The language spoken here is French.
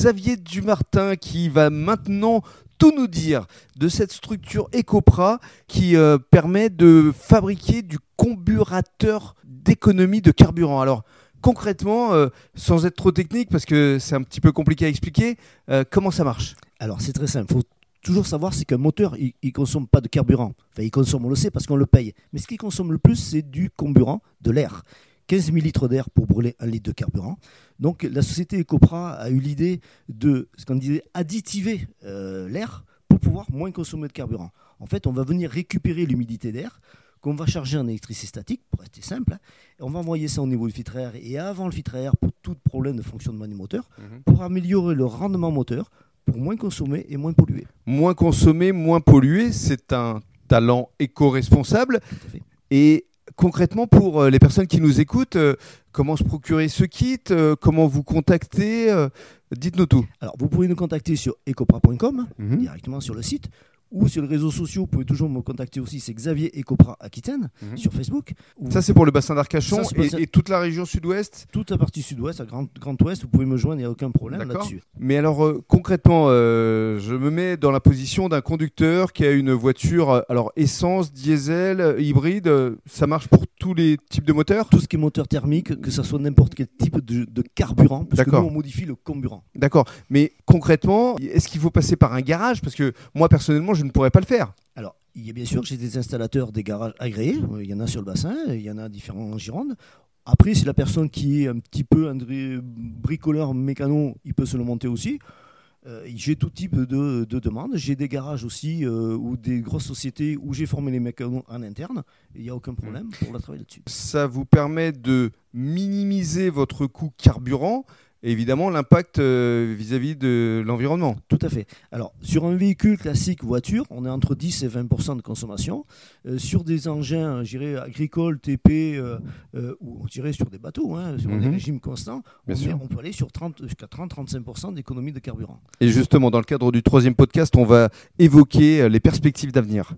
Xavier Dumartin qui va maintenant tout nous dire de cette structure Ecopra qui euh, permet de fabriquer du comburateur d'économie de carburant. Alors concrètement, euh, sans être trop technique, parce que c'est un petit peu compliqué à expliquer, euh, comment ça marche? Alors c'est très simple. faut toujours savoir, c'est qu'un moteur, il ne consomme pas de carburant. Enfin, il consomme, on le sait, parce qu'on le paye. Mais ce qu'il consomme le plus, c'est du comburant, de l'air. 15 000 litres d'air pour brûler un litre de carburant. Donc la société Ecopra a eu l'idée de ce qu'on disait additiver euh, l'air pour pouvoir moins consommer de carburant. En fait, on va venir récupérer l'humidité d'air qu'on va charger en électricité statique, pour rester simple, et on va envoyer ça au niveau du filtre à air et avant le filtre à air pour tout problème de fonctionnement du moteur, Mhm. pour améliorer le rendement moteur, pour moins consommer et moins polluer. Moins consommer, moins polluer, c'est un talent éco-responsable. Tout à fait. Et concrètement, pour euh, les personnes qui nous écoutent, euh, comment se procurer ce kit euh, Comment vous contacter Dites-nous tout. Alors, vous pouvez nous contacter sur ecopra.com, Mhm. directement sur le site, ou sur les réseaux sociaux, vous pouvez toujours me contacter aussi, c'est Xavier Ecopra Aquitaine, Mhm. sur Facebook. Ça, c'est pour le bassin d'Arcachon et, et toute la région sud-ouest. toute la partie sud-ouest, à Grand, Grand Ouest, vous pouvez me joindre, il n'y a aucun problème là-dessus. Mais alors, euh, concrètement, euh, je me mets dans la position d'un conducteur qui a une voiture, euh, alors essence, diesel, hybride. ça marche pour tous les types de moteurs? Tout ce qui est moteur thermique, que ce soit n'importe quel type de, de carburant, parce que D'accord. nous, on modifie le comburant. D'accord. Mais concrètement, est-ce qu'il faut passer par un garage? Parce que moi, personnellement, je ne pourrais pas le faire. Alors, il y a bien sûr, j'ai des installateurs des garages agréés, il y en a sur le bassin, il y en a différents en Gironde. Après, si la personne qui est un petit peu un bricoleur mécano, il peut se le monter aussi. Euh, j'ai tout type de, de demandes. J'ai des garages aussi euh, ou des grosses sociétés où j'ai formé les mécanos en interne. Il n'y a aucun problème pour la travailler là-dessus. Ça vous permet de minimiser votre coût carburant et évidemment l'impact euh, vis-à-vis de l'environnement. Tout à fait. Alors, sur un véhicule classique voiture, on est entre 10 et 20% de consommation. Euh, sur des engins, je dirais, agricoles, TP, euh, euh, ou je dirais sur des bateaux, hein, sur des Mhm. régimes constants, on, est- on peut aller sur 30 jusqu'à 30-35% d'économie de carburant. Et justement, dans le cadre du troisième podcast, on va évoquer les perspectives d'avenir.